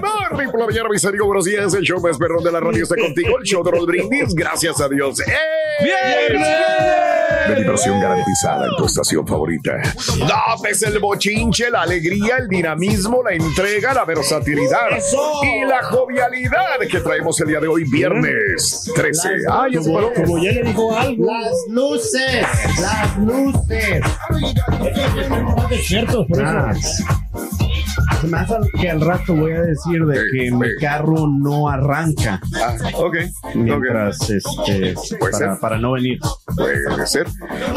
Morning por la mañana, mis amigos. Buenos días. El show más perrón de la radio está contigo. El show de los brindis. Gracias a Dios. ¡Eh! De diversión garantizada en tu estación favorita. Notes el bochinche, la alegría, el dinamismo, la entrega, la versatilidad y la jovialidad que traemos el día de hoy, viernes 13. Ay, es como, como ya le dijo algo. Las luces, las luces. Están despiertos, por Ah. eso. Se hace que al rato voy a decir de que mi carro no arranca. Ah, ok. Mientras, este, Puede para, ser. para no venir. Puede ser.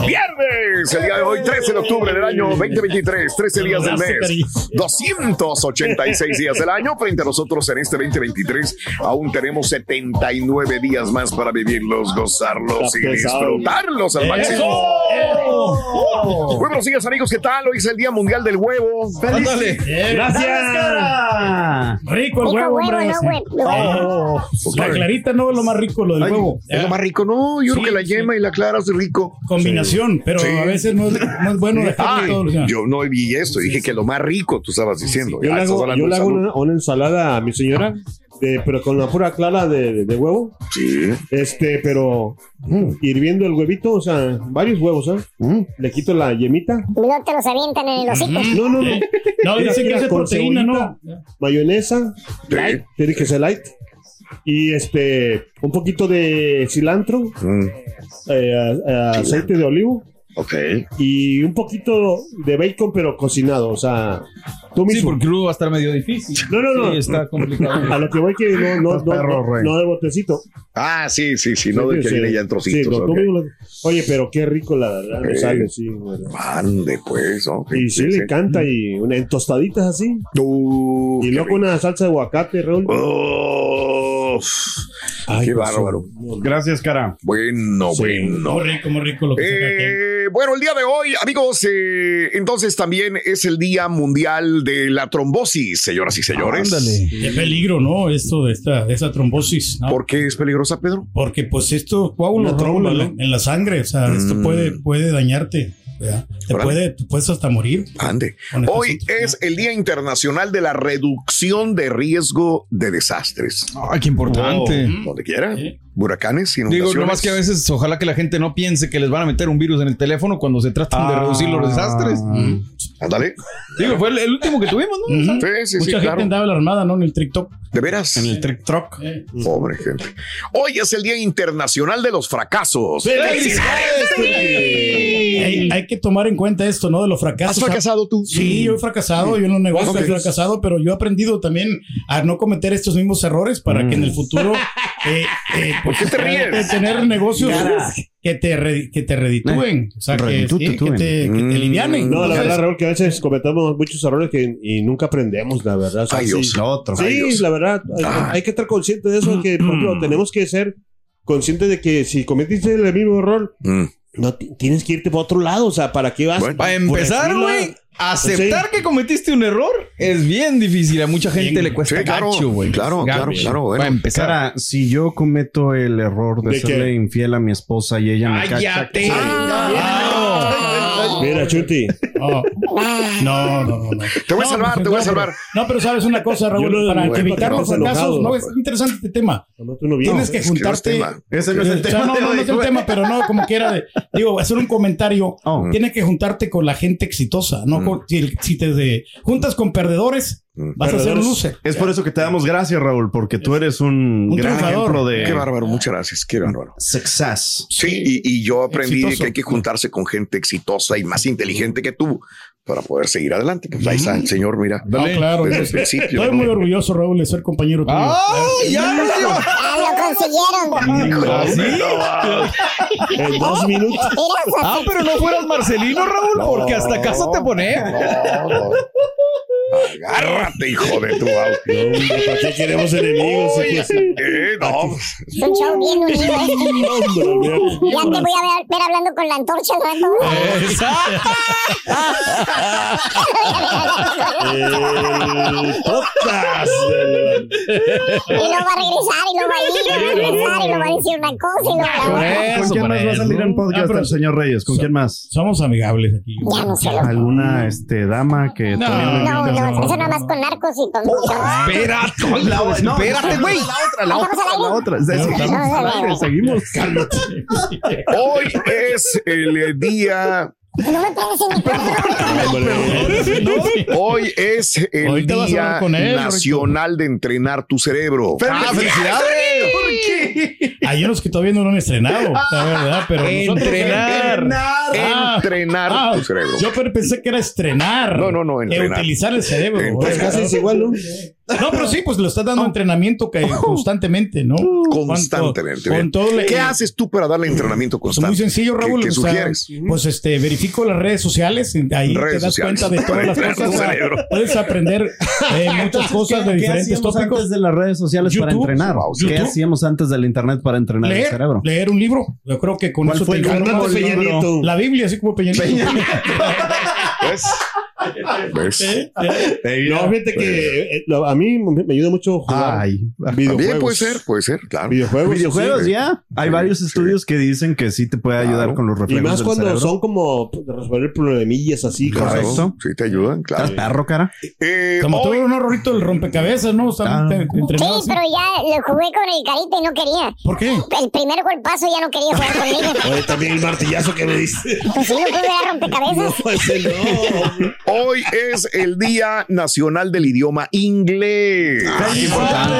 Viernes, el día de hoy, 13 de octubre del año 2023, 13 días del mes, 286 días del año. Frente a nosotros en este 2023, aún tenemos 79 días más para vivirlos, gozarlos y disfrutarlos al máximo. Muy buenos días, amigos. ¿Qué tal? Hoy es el Día Mundial del Huevo. Gracias. Rico el huevo, huevo, hombre, no, ese. güey, no, Oh, La clarita no es lo más rico, lo del Ay, huevo. es lo más rico, no. Yo creo Sí, que la sí. yema y la clara es rico. Combinación, pero a veces no es, no es bueno dejarlo Ay, todo. o sea. yo no vi esto, dije que lo más rico tú estabas diciendo. Yo Ah, le hago, yo le una, una ensalada a mi señora, de- pero con la pura clara de, de- de huevo. Sí. Este, pero mm, hirviendo el huevito, o sea, varios huevos, ¿ah? Le quito la yemita. No te los avientan en el hocico. No, no, no. No, dice que es proteína, ¿no? Mayonesa, Sí. light, tiene que ser light. Y este, un poquito de cilantro, Mm, eh, a- a- aceite de olivo ok. y un poquito de bacon, pero cocinado, o sea, tú Sí, mismo. porque luego va a estar medio difícil. No, no, no. Sí, está complicado. A lo que voy que no, no, no, perro, no, Rey. no de botecito. Ah, sí, sí, sí, no de que Sí, viene sí. ya en Sí, trocitos. no, tú ok. mismo lo- Oye, pero qué rico la verdad Eh, sale, sí. bueno. Pues. Y sí, le encanta, y una, en tostaditas así. Uh, Y luego una salsa de aguacate, Raúl. Ay, qué pues, bárbaro. Gracias, cara. Bueno, Sí. bueno. Muy rico, muy rico lo que saca aquel. Eh, bueno, el día de hoy, amigos, eh, entonces también es el Día Mundial de la Trombosis, señoras y señores. Ándale. Qué peligro, ¿no? Esto de esta, de esa trombosis. ¿no? ¿Por qué es peligrosa, Pedro? Porque pues esto en, ¿no? en la sangre, o sea, esto Mm. puede, puede dañarte. ¿Verdad? Te Órale. puede, te puedes hasta morir. Ande. Hoy es el Día Internacional de la Reducción de Riesgo de Desastres. Ay, qué importante. Oh. Donde quiera. Sí. Huracanes, Digo, inundaciones. nomás que a veces ojalá que la gente no piense que les van a meter un virus en el teléfono cuando se tratan de reducir los desastres. Ándale. Digo, fue el, el último que tuvimos, ¿no? Sí, sí, Mucha sí, gente claro. andaba alarmada, ¿no? En el TikTok. ¿De veras? En el Trick Truck. Pobre gente. Hoy es el Día Internacional de los Fracasos. Hay, hay que tomar en cuenta esto, ¿no? De los fracasos. ¿Has fracasado tú? Sí, yo he fracasado, yo en los negocios Ok. he fracasado, pero yo he aprendido también a no cometer estos mismos errores para que en el futuro eh, eh, ¿Por qué te ríes? tener negocios que te, re- que te reditúen, o sea, que, sí, que te, que te Mm. alivianen. No, la verdad, Raúl, que a veces cometemos muchos errores que, y nunca aprendemos, la verdad. O sea, Ay, sí, Dios. Otro. Sí, Ay, Dios. la verdad, hay, Ah. hay que estar consciente de eso, que por ejemplo, tenemos que ser consciente de que si cometiste el mismo error, Mm. No ti- tienes que irte para otro lado. O sea, ¿para qué vas? Para por empezar, güey, aceptar Sí. que cometiste un error es bien difícil. A mucha gente le cuesta Sí, claro, gacho, güey. claro, claro, Gacho. claro, bueno. Para empezar. Cara, si yo cometo el error de, ¿De qué? serle infiel a mi esposa y ella me cacha... ¡Cállate! Mira, Chuti. No, no, no, no. no. Te voy a No, salvar, pues, te voy a salvar. No, pero sabes una cosa, Raúl, para evitar los fracasos, no, es interesante este tema. No, tú no vienes. Tienes que es que no es juntarte. tema. Ese no es el O sea, tema. no, no, no es el tema, pero no, como quiera. de- digo, hacer un comentario. Oh. Tienes que juntarte con la gente exitosa. No con- si, si te de- juntas con perdedores, Mm. Vas a Perdedores. loser. Es por eso que te damos gracias, Raúl, porque tú eres un, Un gran triunfador. ejemplo de Qué bárbaro, muchas gracias, qué bárbaro. success. Sí, y, y yo aprendí Exitoso. que hay que juntarse con gente exitosa y más inteligente que tú para poder seguir adelante. Pues ahí está el señor, mira. No, claro. Desde el Estoy principio. estoy muy orgulloso, Raúl, de ser compañero tuyo. ¡Ah! ¡Ya! Ah, lo consiguieron. ¿Así? En dos minutos. Ah, pero no fueras Marcelino, Raúl, porque hasta casa te pone. Agárrate, hijo de tu auto. ¿Para qué queremos enemigos? Eh, no. es un show bien unido. Ya te voy a ver, ver hablando con la antorcha Y luego va a regresar, y luego va a ir, y va a regresar, y luego va a decir una cosa, y luego va ¿Con a quién más va a salir en podcast Ah, el señor Reyes? ¿Con quién más? Somos amigables aquí. Ya no sé. lo- ¿Alguna este, dama que No. también No, eso nada más con narcos y con. Espérate, La- no, espérate, güey. La otra, la ¿Estamos otra, al la otra. Seguimos estamos al aire, seguimos. Hoy es el día. No me pegues en mi. Hoy es el a día él, nacional de entrenar tu cerebro. ¡Ah, felicidades! Hay unos que todavía no lo han estrenado, la verdad, pero nosotros- Entrenar. Ah, Entrenar ah, tu cerebro. Yo pero pensé que era estrenar. No, no, no, Que entrenar. utilizar el cerebro. Entrenar. Casi es igual, ¿no? No, pero sí, pues le estás dando entrenamiento que constantemente, ¿no? Constantemente. Con, con todo le- ¿Qué haces tú para darle entrenamiento Pues constante? muy sencillo, Raúl. ¿Qué, qué o sea, sugieres? pues este, verifico las redes sociales. y Ahí Redes te das sociales. cuenta de todas las cosas. Puedes aprender eh, muchas cosas de ¿Qué diferentes hacíamos tópicos. antes de las redes sociales para entrenar? Wow, ¿Qué YouTube. hacíamos antes del internet para entrenar el cerebro? leer un libro. Yo creo que con ¿Cuál eso fue te el Peña libro? La Biblia, así como Peña Nieto. ¿Ves? ¿Ves? ¿Eh? ¿Eh? No, fíjate que eh, lo- a mí me ayuda mucho jugar Ay, videojuegos. También puede ser, puede ser, claro. Videojuegos. videojuegos sí. ya. Hay varios estudios que dicen que sí te puede ayudar Claro. con los Y reflejos más del cuando cerebro. son como de resolver problemillas así. Claro, cosas. Correcto. Sí, te ayudan, ¿Estás claro. perro, cara? Eh, Como hoy- todo un Rorrito, el rompecabezas, ¿no? Ah. te- Sí, pero ya lo jugué con el carita y no quería. ¿Por qué? El primer golpazo ya no quería jugar conmigo. Oye, también el martillazo que me diste. Pues sí, lo pude a rompecabezas. No, ese no. Hoy es el Día Nacional del Idioma Inglés. Qué importante.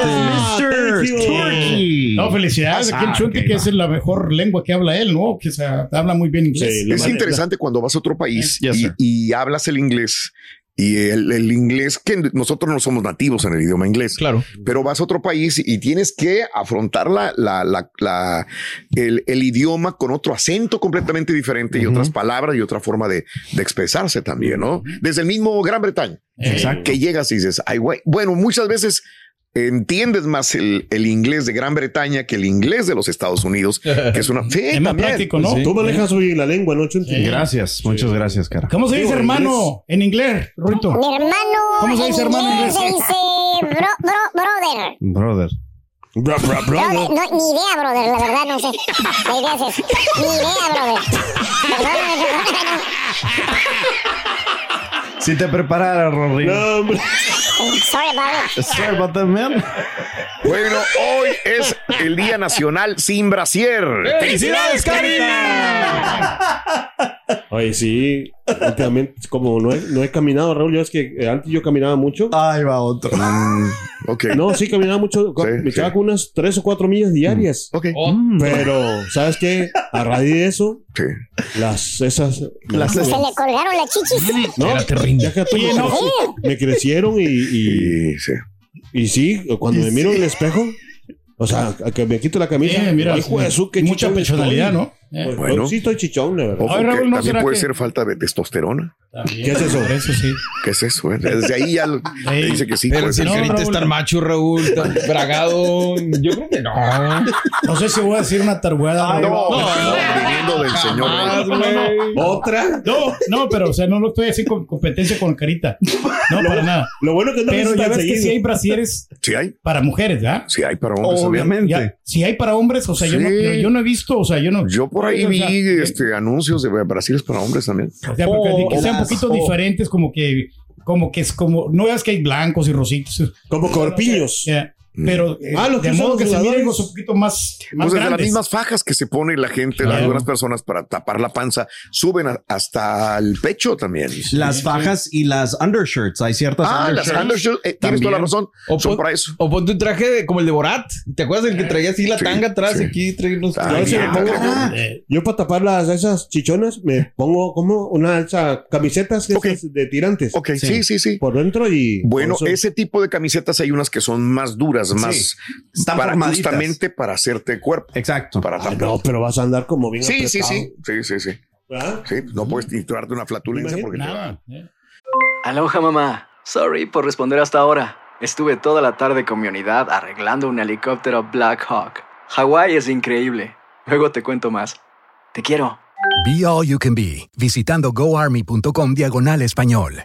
Turkey. No, felicidades. Aquí Ah, Chunti, que va. es la mejor lengua que habla él, ¿no? Que se habla muy bien inglés. Sí, Es interesante cuando vas a otro país Yes, y, sir. y hablas el inglés y el, el inglés que nosotros no somos nativos en el idioma inglés. Claro. Pero vas a otro país y tienes que afrontar la, la, la, la- el, el idioma con otro acento completamente diferente y otras palabras y otra forma de, de expresarse también, ¿no? Desde el mismo Gran Bretaña. Exacto. Que llegas y dices, ay, güey. Bueno, muchas veces entiendes más el, el inglés de Gran Bretaña que el inglés de los Estados Unidos, que es una... Sí, Es más también. práctico, ¿no? Tú manejas hoy la lengua, ¿no? Sí. Gracias, muchas gracias, cara. ¿Cómo se dice hermano en inglés? Mi hermano. ¿Cómo se dice hermano en inglés? Se dice bro, bro, brother. Brother. Brother, brother. no, ni idea, brother, la verdad, no sé. La idea es esa. Ni idea, brother. Perdóname, perdóname. Si te preparara, Rory. No, hombre. Sorry about it. Sorry about that, man. Bueno, hoy es el Día Nacional sin brasier. ¡Felicidades, Cari! Oye, sí. Últimamente, como no he, no he caminado, Raúl, ya es que eh, antes yo caminaba mucho. Ahí va otro. Ok. No, sí, caminaba mucho. Sí, me echaba sí. con unas tres o cuatro millas diarias. Ok. Pero, ¿sabes qué? A raíz de eso, Sí. las esas. Las- Se le colgaron las chichis. no, Espérate, rinde. déjate, Oye, me, no. creci- me crecieron y, y, sí. y sí, cuando me miro en el espejo, o sea, que me quito la camisa, Bien, mira, hijo de su, qué mucha personalidad, estoy. ¿no? Pues, Bueno. pues sí estoy chichón, de verdad. Ojo, Ay, Raúl, ¿no también puede que- ser falta de testosterona. ¿Qué es eso? Eso sí. ¿Qué es eso? eh? Desde ahí ya lo- Ey. dice que sí. Pero si no, Raúl. tan macho, Raúl, tan bragado, yo creo que no. No sé si voy a decir una tarugada. Ah, no, no, viniendo del señor. ¿Otra? No, no, pero o sea, no lo estoy haciendo con competencia con carita. No, para nada. Lo bueno que no Pero es ya ves que sí hay brasieres Sí hay, para mujeres, ¿verdad? sí hay para hombres también. Ya, si hay para hombres, o sea, yo, no, Sí. yo, yo no he visto, o sea, yo no. Yo por ahí o vi sea, este, anuncios de brasiles para hombres también. O sea, porque que sean un poquito o- diferentes, como que, como que es como, no veas que hay blancos y rositos. Como corpiños. Ya, Pero eh, Ah, lo que de modo los que se jugadores. miren un poquito más, más Pues las mismas fajas que se pone la gente, las Claro. algunas personas para tapar la panza, suben a- hasta el pecho también. Las fajas y las undershirts. Hay ciertas Ah, las undershirts. undershirts, eh, tienes toda la también. razón. O, Son pon- para eso. o ponte un traje de- como el de Borat. ¿Te acuerdas del que traía así la Sí, tanga atrás sí. y aquí unos sí, sí pongo- ah. Eh, yo para tapar las esas chichonas me pongo como una esa camisetas que Ok. esas de tirantes. Ok, sí, sí, sí. Por dentro y Bueno, ese tipo de camisetas hay unas que son más duras, más Están para justamente para hacerte cuerpo, Exacto. para no, pero vas a andar como bien Sí, sí, apretado. sí, sí, sí, sí. ¿Verdad? Sí, no puedes titularte una flatulencia porque te va. nada. eh. Aloha mamá. Sorry por responder hasta ahora. Estuve toda la tarde con mi unidad arreglando un helicóptero Black Hawk. Hawái es increíble. Luego te cuento más. Te quiero. Be All You Can Be, visitando goarmy.com diagonal español.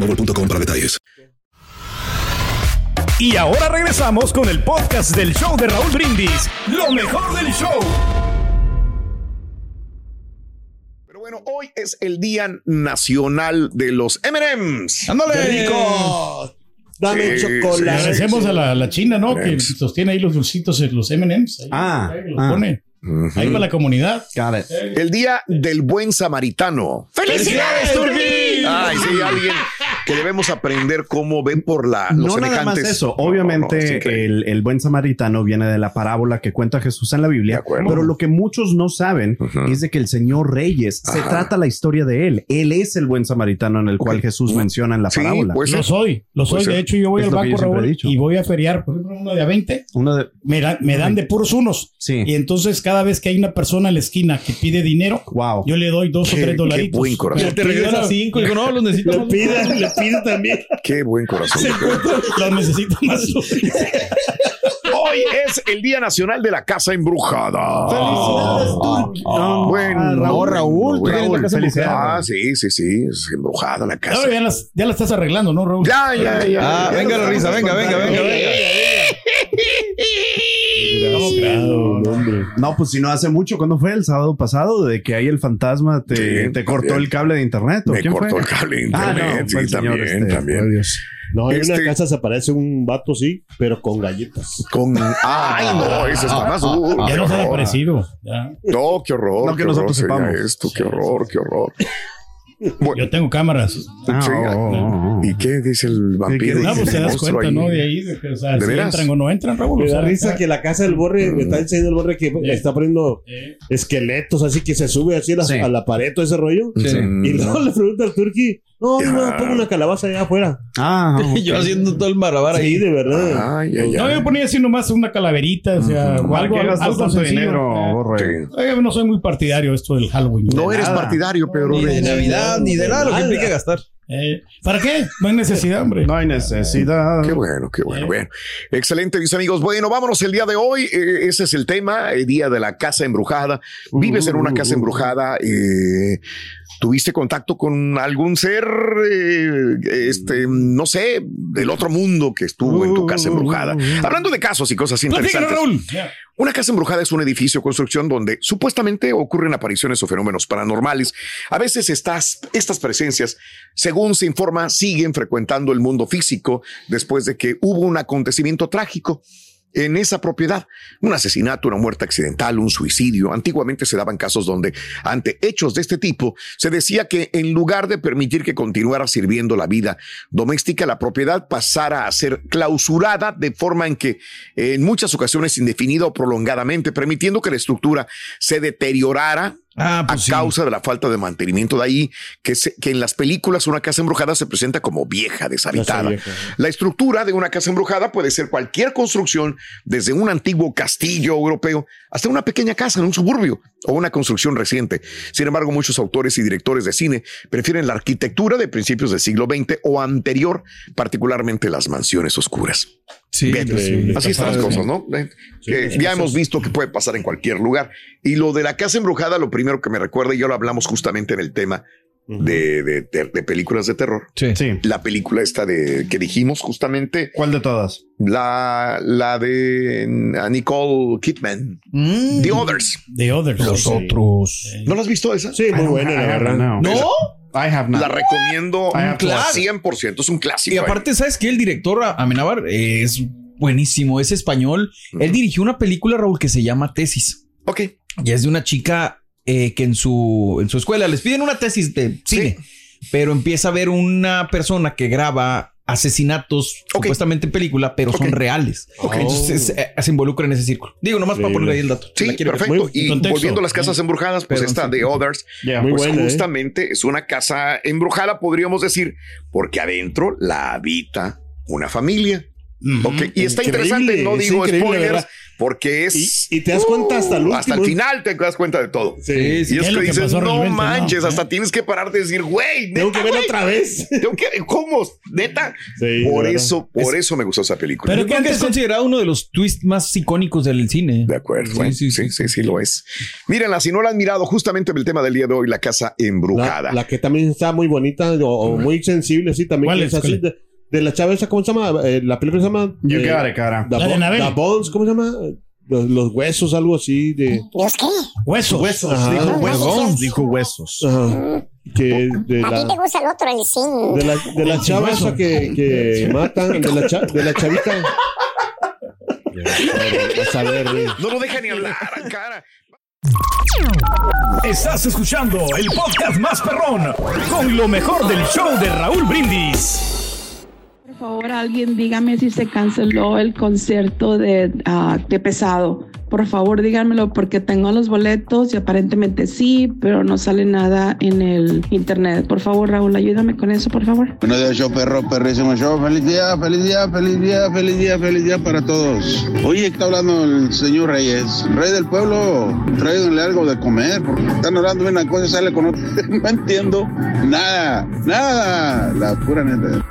boostmobile.com para detalles. Y ahora regresamos con el podcast del show de Raúl Brindis. Lo mejor del show. Pero bueno, hoy es el Día Nacional de los M&M's. ¡Ándale! ¡Qué rico! Dame Sí, chocolate. Agradecemos a la, China, ¿no? Que sostiene ahí los dulcitos, eh, los M&M's. Ahí, Ah, ahí los ah. para la comunidad. El Día del Buen Samaritano. ¡Felicidades, Turquí! Ay, sí, alguien que debemos aprender cómo ven por la, los No nada más semejantes. eso. No, no, no, Obviamente el, el buen samaritano viene de la parábola que cuenta Jesús en la De Biblia. acuerdo. Pero lo que muchos no saben es de que el Señor Reyes se trata la historia de él. Él es el buen samaritano en el cual Jesús menciona en la Sí, parábola. pues Lo soy, lo soy. Puede ser. De hecho, yo voy al banco, Raúl, y voy a feriar, por ejemplo, uno de a 20. Uno de, Me, dan- me dan de puros unos. sí. Y entonces, cada vez que hay una persona en la esquina que pide dinero, Wow. yo le doy dos o Qué- tres qué dolaritos. buen corazón. Pero Te regresa cinco y digo, no, los necesito. Le pide, le pide también. Qué buen corazón. Los necesito más. Hoy es el Día Nacional de la Casa Embrujada. Felicidades, Turqui. Ah, bueno, No, Raúl, tú bueno. tienes la casa embrujada. Ah, sí, sí, sí, es embrujada la casa. Ahora ya, las- ya la estás arreglando, ¿no, Raúl? Ya, ya, ya. Ah, ya venga la risa, venga, venga, venga, venga. No, pues si no hace mucho, ¿cuándo fue? El sábado pasado, de que ahí el fantasma te, Sí, te cortó el cable de internet. ¿o Me quién cortó fue? el cable de Ah, internet, no, sí, el también, este, también. Dios. No, en Este- una casa se aparece un vato, sí, pero con galletas. Con. Ay, no, ese está más duro. Ya qué nos ha aparecido. No, qué horror. No que qué nosotros sepamos. esto, qué horror, qué horror. Bueno, Yo tengo cámaras. Ah, sí, oh, oh, oh. ¿Y qué dice el vampiro? No, pues te das cuenta, ahí? ¿no? De ahí, de que, o sea, ¿De si veras? entran o no entran, Raúl. Me o da risa que la casa del borre, me está enseñando el borre que Eh. está poniendo eh, esqueletos, así que se sube así a la, Sí. a la pared, todo ese rollo. Sí. Mm. Y luego le pregunta al turqui, no, Ya. no, pongo una calabaza allá afuera. Ah. Yo haciendo todo el marabar Sí, ahí. de verdad. Ay, ay, No, ay. yo ponía así nomás una calaverita, o sea, o ¿Para algo, algo tanto sencillo. dinero, borre? Sí. oye, no soy muy partidario esto del Halloween. No eres nada. partidario, pero. Ni de Navidad, ni de nada, lo que implica gastar. Eh, ¿Para qué? No hay necesidad, hombre. No hay necesidad. Qué bueno, qué bueno. Bueno, excelente, mis amigos. Bueno, vámonos el día de hoy. Eh, ese es el tema, el día de la casa embrujada. Vives en una casa embrujada. eh, ¿Tuviste contacto con algún ser, eh, este, no sé, del otro mundo que estuvo en tu casa embrujada? Hablando de casos y cosas interesantes. Raúl. Una casa embrujada es un edificio o construcción donde supuestamente ocurren apariciones o fenómenos paranormales. A veces estas, estas presencias, según se informa, siguen frecuentando el mundo físico después de que hubo un acontecimiento trágico. En esa propiedad. Un asesinato, una muerte accidental, un suicidio. Antiguamente se daban casos donde ante hechos de este tipo se decía que en lugar de permitir que continuara sirviendo la vida doméstica, la propiedad pasara a ser clausurada de forma en que en muchas ocasiones indefinida o prolongadamente, permitiendo que la estructura se deteriorara Ah, pues a causa de la falta de mantenimiento. De ahí que, se- que en las películas una casa embrujada se presenta como vieja, deshabitada. vieja. La estructura de una casa embrujada puede ser cualquier construcción, desde un antiguo castillo europeo hasta una pequeña casa en un suburbio o una construcción reciente. Sin embargo, muchos autores y directores de cine prefieren la arquitectura de principios del siglo XX o anterior, particularmente las mansiones oscuras. Sí, Bien, sí, así están las sí. cosas, ¿no? Eh, que ya hemos visto que puede pasar en cualquier lugar. Y lo de la casa embrujada, lo primero que me recuerda, y ya lo hablamos justamente en el tema de, de- de- de películas de terror. Sí. La película esta de que dijimos justamente. ¿Cuál de todas? La, la de uh, Nicole Kidman. The Others. The Others. Los Sí. otros. ¿No la has visto esa? Sí, muy buena, la verdad. ¿No? I have not. La recomiendo Claro. 100%. Es un clásico. Y aparte, ¿sabes qué? El director Amenábar es buenísimo, es español. Él dirigió una película, Raúl, que se llama Tesis. Ok. Y es de una chica eh, que en su, en su escuela les piden una tesis de cine, pero empieza a ver una persona que graba asesinatos supuestamente en película, pero son reales. Entonces eh, se involucra en ese círculo. Digo, nomás para poner ahí el dato. Sí, perfecto. Muy- y contexto. volviendo a las casas embrujadas, pues Perdón, esta sí. de Others, pues buena, ¿eh? justamente es una casa embrujada, podríamos decir, porque adentro la habita una familia. Ok, Y está Increíble, interesante, no digo spoilers, ¿verdad? porque es. Y, y te das cuenta hasta el último. Hasta el final te das cuenta de todo. Sí, y sí. es Es que dices, no manches, ¿no? hasta tienes que parar de decir, güey, Tengo que güey. otra vez. Tengo que, ¿Cómo? Neta. Sí, por eso, por eso me gustó esa película. Pero creo que es considerado uno de los twists más icónicos del cine. De acuerdo. bueno, Sí, sí, sí, sí, lo es. Mírenla, si no la han mirado, justamente el tema del día de hoy, la casa embrujada. La, la que también está muy bonita o, o muy sensible, sí, también. ¿Cuál que es? es así, ¿Cuál de, la chava esa, ¿cómo se llama? Eh, la película se llama... You eh, got it, cara. The La de Anabel. The Bones, ¿cómo se llama? Los, los huesos, algo así de... ¿Dios qué? Huesos. Huesos, Ajá. dijo Huesos. Dijo huesos. Ajá. Que de A ti te la... gusta el otro, el. De la, de la chava esa que, que matan, de la, cha- de la chavita. Vas a ver, güey. No lo deja ni hablar, cara. Estás escuchando el podcast más perrón con lo mejor del show de Raúl Brindis. Favor, alguien dígame si se canceló el concierto de, ah, de pesado. Por favor, díganmelo porque tengo los boletos y aparentemente sí, pero no sale nada en el internet. Por favor, Raúl, ayúdame con eso, por favor. Buenos días, show perro, perrísimo show. Feliz día, feliz día, feliz día, feliz día, feliz día para todos. Oye, está hablando el señor Reyes. Rey del pueblo, tráiganle algo de comer, porque están hablando de una cosa y sale con otra. No entiendo nada, nada. La pura neta.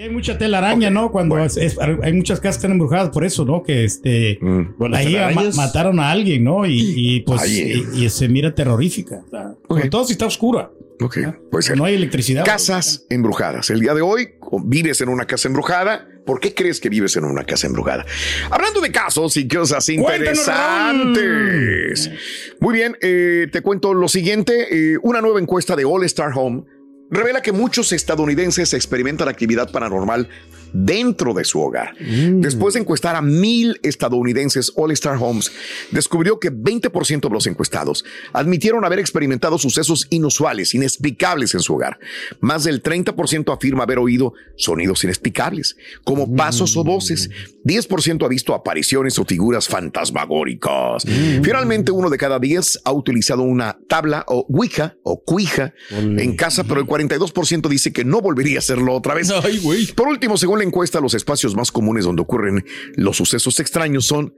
Y hay mucha telaraña, ¿no? Cuando es- es- hay muchas casas que están embrujadas por eso, ¿no? Que este Bueno, ahí ma- mataron a alguien, ¿no? Y, y, pues Ay, y, y se mira terrorífica. O sea, Sobre todo si está oscura. Ok, puede ser. No hay electricidad. Casas embrujadas. El día de hoy vives en una casa embrujada. ¿Por qué crees que vives en una casa embrujada? Hablando de casos y cosas interesantes. Muy bien, eh, te cuento lo siguiente. Eh, una nueva encuesta de All Star Home revela que muchos estadounidenses experimentan actividad paranormal dentro de su hogar. Después de encuestar a mil estadounidenses, All Star Homes descubrió que 20% de los encuestados admitieron haber experimentado sucesos inusuales, inexplicables en su hogar. Más del 30% afirma haber oído sonidos inexplicables, como pasos o voces. 10% ha visto apariciones o figuras fantasmagóricas. Finalmente, uno de cada 10 ha utilizado una tabla o Ouija o cuija en casa, pero el 42% dice que no volvería a hacerlo otra vez. Por último, según la encuesta, los espacios más comunes donde ocurren los sucesos extraños son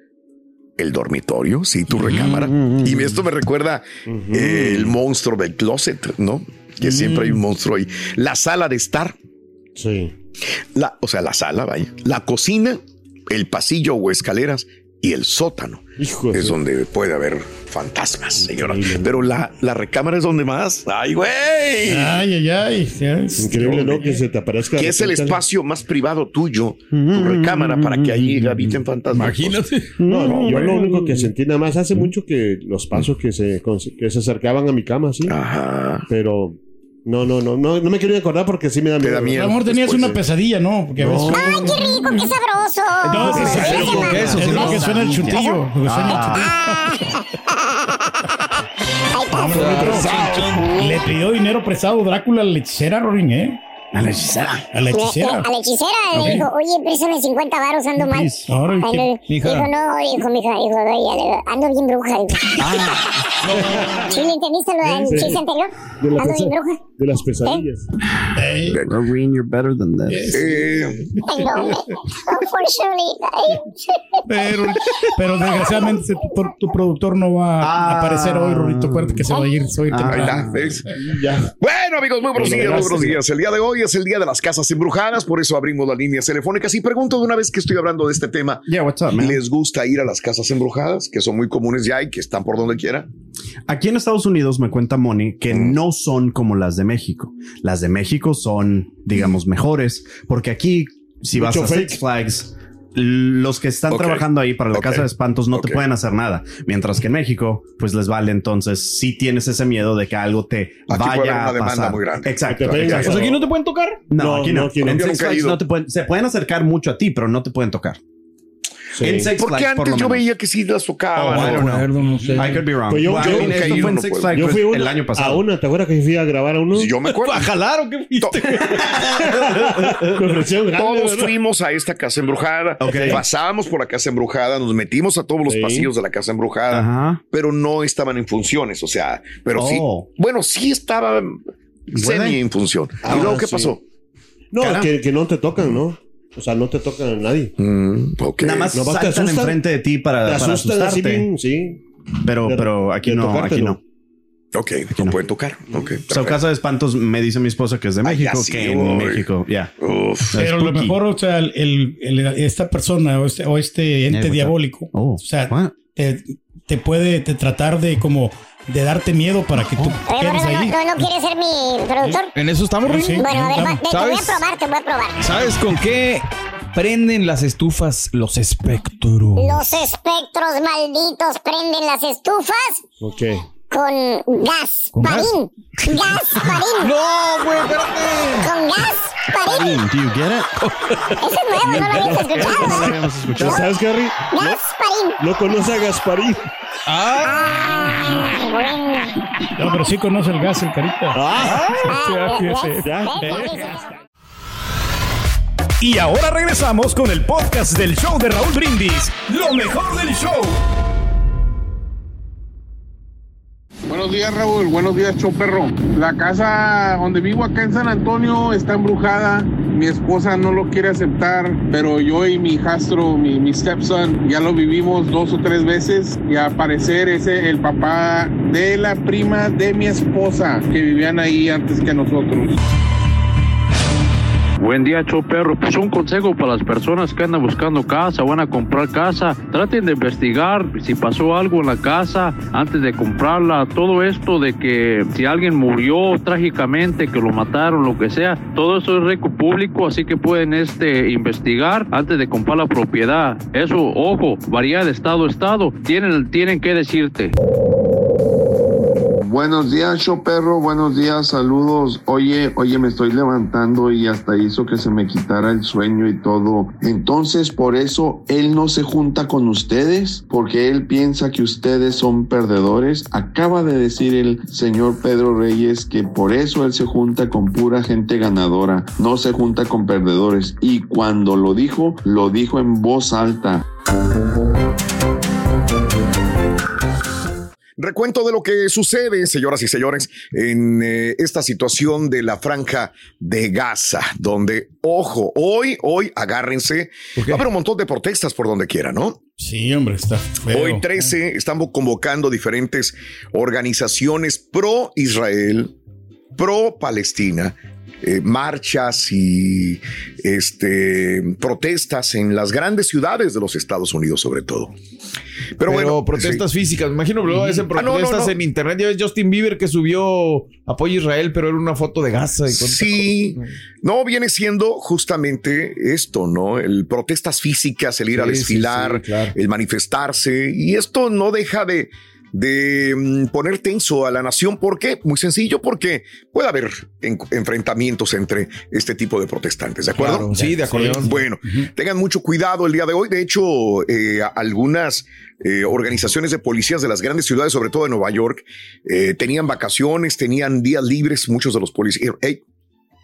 el dormitorio, sí, tu recámara. Y esto me recuerda el monstruo del closet, ¿no? Que siempre hay un monstruo ahí. La sala de estar. Sí. La, o sea, la sala, vaya. La cocina, el pasillo o escaleras y el sótano. es donde puede haber fantasmas, señora. Pero la, la recámara es donde más. ¡Ay, güey! Ay, ay, ay. Increíble, ¿no? Que se te aparezca. que es el espacio más privado tuyo, tu recámara, para que ahí habiten fantasmas. Imagínate. No, no, yo lo único que sentí nada más hace mucho que los pasos que se, que se acercaban a mi cama, sí. Ajá. Pero No, no, no, no, no me quiero ni acordar porque sí me da miedo. Mi amor, tenías una pesadilla, ¿no? Porque a veces- ¡Ay, qué rico, qué sabroso! No, sí, Sí, sí, mamá. queso, es lo que suena el lo chuntillo. Vamos, Rorrito. Le pidió dinero prestado Drácula a la hechicera, Rorín, ¿eh? A la hechicera. A la Le- hechicera. A la hechicera le Ok. dijo, oye, préstame 50 varos, ando mal. Ahora, ¿y Ando- qué? Mija. Dijo, no, dijo, mija, dijo, ando bien bruja. Dijo. ¿Sí le entendiste lo del Sí. chiste anterior? De, Ando pesa- bien bruja. de las pesadillas. Lorraine, you're better than that. Eh, Ay, no, unfortunately, ay. Pero, pero desgraciadamente tu, tu productor no va a aparecer hoy, Rorito. Acuérdate que se va a ir hoy Ahí temprano. está, ¿ves? Bueno, amigos, muy buenos días, muy buenos días. El día de hoy es el día de las casas embrujadas, por eso abrimos las líneas telefónicas. Y pregunto de una vez que estoy hablando de este tema, ¿les gusta ir a las casas embrujadas, que son muy comunes ya y que están por donde quiera? Aquí en Estados Unidos me cuenta Moni que no son como las de México. Las de México son, digamos, mejores, porque aquí, si vas a Six. Flags, los que están trabajando ahí para la casa de espantos no te pueden hacer nada. Mientras que en México, pues les vale. Entonces, si tienes ese miedo de que algo te puede haber vaya una a demanda pasar. muy grande. Exacto. Sea, aquí no te pueden tocar? No, No, aquí no. no, aquí no. En Yo nunca he ido. te pueden, se pueden acercar mucho a ti, pero no te pueden tocar. Sí. En Six Porque por antes lo yo menos. veía que sí las tocaban. Oh, I don't know. no sé. I could be wrong. Pues yo- nunca fue en Six. Flags pues, fui una- el año a pasado. una, ¿te acuerdas que fui a grabar a uno? Sí, yo me acuerdo. ¿A jalar o qué fuiste? Grande, Todos ¿verdad? fuimos a esta casa embrujada, Ok. pasábamos por la casa embrujada, nos metimos a todos los Sí. pasillos de la casa embrujada, Ajá. pero no estaban en funciones, o sea, pero sí, Oh. bueno, sí estaban semi en función. Ah, ¿Y luego qué sí. pasó? No, que no te tocan, ¿no? O sea, no te tocan a nadie. Mm, ok. Nada más Nomás te asustan. enfrente de ti para, Te para asustan así bien, sí. Pero, De- pero aquí no, tocarte, aquí no. no. Ok, no pueden tocar. Ok, So, perfecto. Casa de Espantos me dice mi esposa que es de Ay, México, ya sí, que en. México, ya. Uf. Pero lo mejor, o sea, el, el- el- esta persona o este, o este ente up? diabólico, Oh, o sea, te, te puede te tratar de como de darte miedo para que tú Oye, quedes Borrego, ahí. ¿no, no, no quieres ser mi productor? En eso estamos, Rin. Sí. Bueno, a ver, va- te, voy a ¿Sabes? probar, te voy a probar. ¿Sabes con qué prenden las estufas los espectros? Los espectros malditos prenden las estufas Ok. con gas ¿Con gas? parín. Gas parín. No, güey, espérate. Con gas parín. Do you get it? Ese es nuevo, no lo habías No lo escuchado. habíamos ¿Ya escuchado. sabes, Gary? Gas parín. No conoce a Gasparín. Ah, bueno. No, pero sí conoce el gas, el carita. Y ahora regresamos con el podcast del show de Raúl Brindis. Lo mejor del show. Buenos días, Raúl. Buenos días, Choperro. La casa donde vivo acá en San Antonio está embrujada. Mi esposa no lo quiere aceptar, pero yo y mi hijastro, mi, mi stepson, ya lo vivimos dos o tres veces. Y al parecer ese el papá de la prima de mi esposa que vivían ahí antes que nosotros. Buen día, show perro. Pues un consejo para las personas que andan buscando casa, van a comprar casa. Traten de investigar si pasó algo en la casa antes de comprarla. Todo esto de que si alguien murió trágicamente, que lo mataron, lo que sea, todo eso es récord público, así que pueden este investigar antes de comprar la propiedad. Eso, ojo, varía de estado a estado. Tienen, tienen que decirte. Buenos días, show perro. Buenos días, saludos. Oye, oye, me estoy levantando y hasta hizo que se me quitara el sueño y todo. Entonces, por eso él no se junta con ustedes, porque él piensa que ustedes son perdedores. Acaba de decir el señor Pedro Reyes que por eso él se junta con pura gente ganadora, no se junta con perdedores. Y cuando lo dijo, lo dijo en voz alta. Recuento de lo que sucede, señoras y señores, en eh, esta situación de la franja de Gaza, donde, ojo, hoy, hoy, agárrense, va a haber un montón de protestas por donde quiera, ¿no? Sí, hombre, está feo. Hoy 13 estamos convocando diferentes organizaciones pro Israel, pro Palestina, eh, marchas y este, protestas en las grandes ciudades de los Estados Unidos, sobre todo. Pero, bueno, protestas sí. físicas. Me imagino, luego hacen Ah, no, no, protestas no. en internet. Ya ves Justin Bieber que subió apoyo a Israel, pero era una foto de Gaza. Y Sí, no viene siendo justamente esto, ¿no? El protestas físicas, el ir a Sí, sí, desfilar, sí, claro. el manifestarse, y esto no deja de, de mm, poner tenso a la nación. ¿Por qué? Muy sencillo, porque puede haber en- enfrentamientos entre este tipo de protestantes, ¿de acuerdo? Claro, sí, de acuerdo. Bueno, tengan mucho cuidado el día de hoy. De hecho, eh, algunas eh, organizaciones de policías de las grandes ciudades, sobre todo de Nueva York, eh, tenían vacaciones, tenían días libres, muchos de los policías. Ey,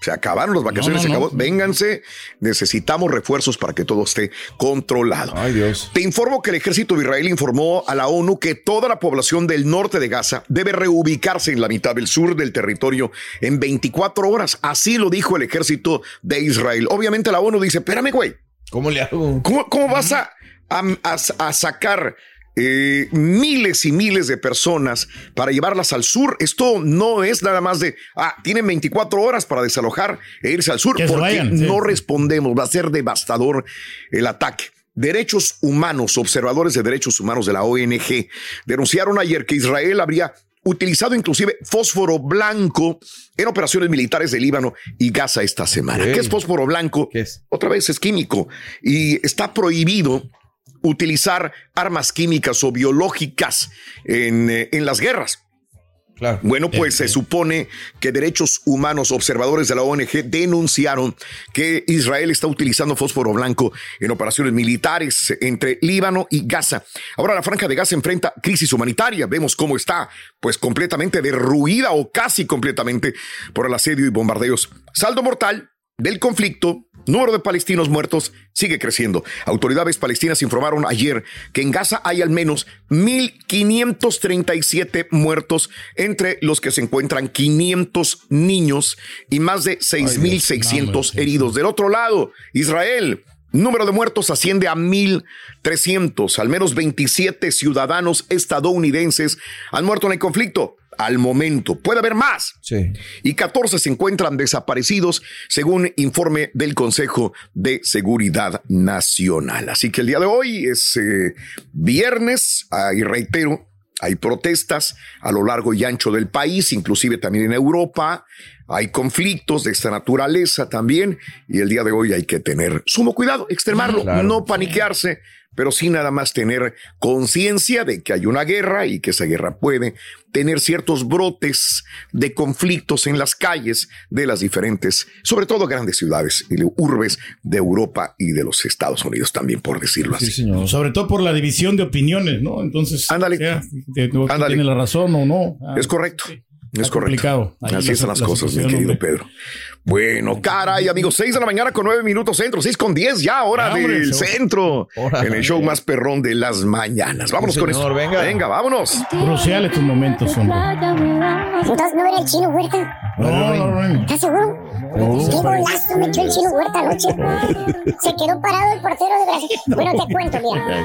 se acabaron las vacaciones, No, no, se no. acabó. Vénganse, necesitamos refuerzos para que todo esté controlado. Ay, Dios. Te informo que el ejército de Israel informó a la ONU que toda la población del norte de Gaza debe reubicarse en la mitad del sur del territorio en 24 horas. Así lo dijo el ejército de Israel. Obviamente la ONU dice, espérame, güey. ¿Cómo le hago? ¿Cómo, cómo vas a, a- a- a sacar eh, miles y miles de personas para llevarlas al sur? Esto no es nada más de, ah, tienen 24 horas para desalojar e irse al sur, Que porque vayan, sí. no respondemos, va a ser devastador el ataque. Derechos humanos, observadores de derechos humanos de la ONG, denunciaron ayer que Israel habría utilizado inclusive fósforo blanco en operaciones militares de Líbano y Gaza esta semana. ¿Qué es fósforo blanco? Otra vez es químico y está prohibido utilizar armas químicas o biológicas en, eh, en las guerras. Bueno, pues se supone que derechos humanos, observadores de la ONG, denunciaron que Israel está utilizando fósforo blanco en operaciones militares entre Líbano y Gaza. Ahora la franja de Gaza enfrenta crisis humanitaria. Vemos cómo está, pues completamente derruida o casi completamente por el asedio y bombardeos. Saldo mortal del conflicto. Número de palestinos muertos sigue creciendo. Autoridades palestinas informaron ayer que en Gaza hay al menos 1.537 muertos, entre los que se encuentran 500 niños y más de 6.600 heridos. Del otro lado, Israel. Número de muertos asciende a 1.300. Al menos 27 ciudadanos estadounidenses han muerto en el conflicto. Al momento, puede haber más. Sí. Y 14 se encuentran desaparecidos, según informe del Consejo de Seguridad Nacional. Así que el día de hoy es eh, viernes, ah, y reitero, hay protestas a lo largo y ancho del país, inclusive también en Europa. Hay conflictos de esta naturaleza también. Y el día de hoy hay que tener sumo cuidado, extremarlo, Claro. no paniquearse, pero sí nada más tener conciencia de que hay una guerra y que esa guerra puede tener ciertos brotes de conflictos en las calles de las diferentes, sobre todo grandes ciudades y urbes de Europa y de los Estados Unidos también, por decirlo así. Sobre todo por la división de opiniones, ¿no? Entonces, Ándale. de- de- tiene la razón o no. Ah, Es correcto. Es complicado. Ahí Así la- están las la cosas, mi querido hombre. Pedro. Bueno, caray, amigos, 6 de la mañana con 9 minutos centro, 6 con 10 ya, hora Ya, hombre, del centro. Órale. En el show más perrón de las mañanas. Vámonos Sí, con señor, esto. venga. Venga, vámonos. Crucial estos momentos, hombre. Entonces no era el chino Huerta. No, no, no. ¿Estás seguro? No. Qué golazo metió el chino Huerta anoche. Se quedó parado el portero de Brasil. Bueno, te cuento, mira.